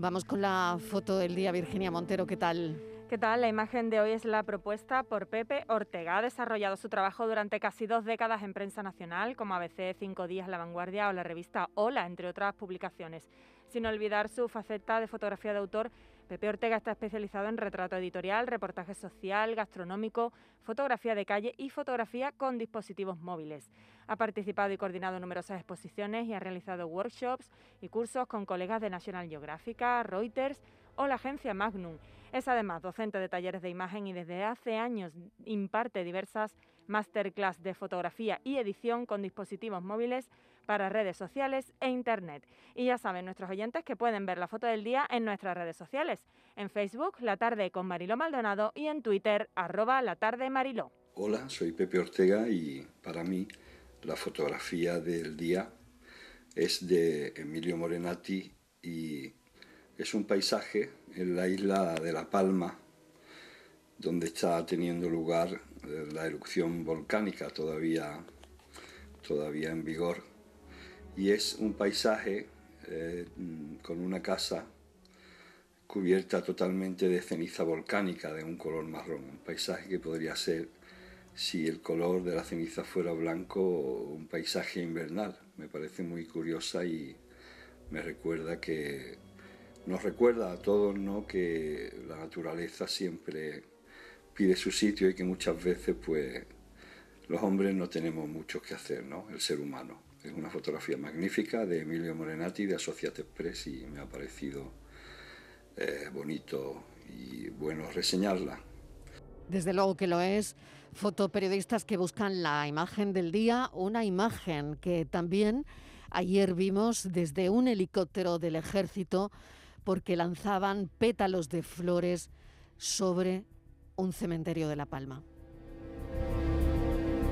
Vamos con la foto del día, Virginia Montero, ¿qué tal? ¿Qué tal? La imagen de hoy es la propuesta por Pepe Ortega. Ha desarrollado su trabajo durante casi dos décadas en prensa nacional, como ABC, Cinco Días, La Vanguardia o la revista Hola, entre otras publicaciones. Sin olvidar su faceta de fotografía de autor, Pepe Ortega está especializado en retrato editorial, reportaje social, gastronómico, fotografía de calle y fotografía con dispositivos móviles. Ha participado y coordinado numerosas exposiciones y ha realizado workshops y cursos con colegas de National Geographic, Reuters o la agencia Magnum. Es además docente de talleres de imagen y desde hace años imparte diversas masterclass de fotografía y edición con dispositivos móviles para redes sociales e Internet. Y ya saben nuestros oyentes que pueden ver la foto del día en nuestras redes sociales. En Facebook, La Tarde con Mariló Maldonado y en Twitter, arroba La Tarde Mariló. Hola, soy Pepe Ortega y para mí la fotografía del día es de Emilio Morenati y es un paisaje en la isla de La Palma, donde está teniendo lugar eh, la erupción volcánica todavía, todavía en vigor. Y es un paisaje eh, con una casa cubierta totalmente de ceniza volcánica de un color marrón, un paisaje que podría ser, si el color de la ceniza fuera blanco, un paisaje invernal. Me parece muy curiosa y me recuerda que nos recuerda a todos ¿no? que la naturaleza siempre pide su sitio y que muchas veces pues los hombres no tenemos mucho que hacer, ¿no? el ser humano. Es una fotografía magnífica de Emilio Morenati de Associated Press y me ha parecido eh, bonito y bueno reseñarla. Desde luego que lo es. Fotoperiodistas que buscan la imagen del día, una imagen que también ayer vimos desde un helicóptero del ejército porque lanzaban pétalos de flores sobre un cementerio de La Palma.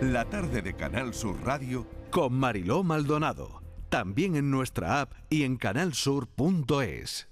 La tarde de Canal Sur Radio con Mariló Maldonado, también en nuestra app y en canalsur.es.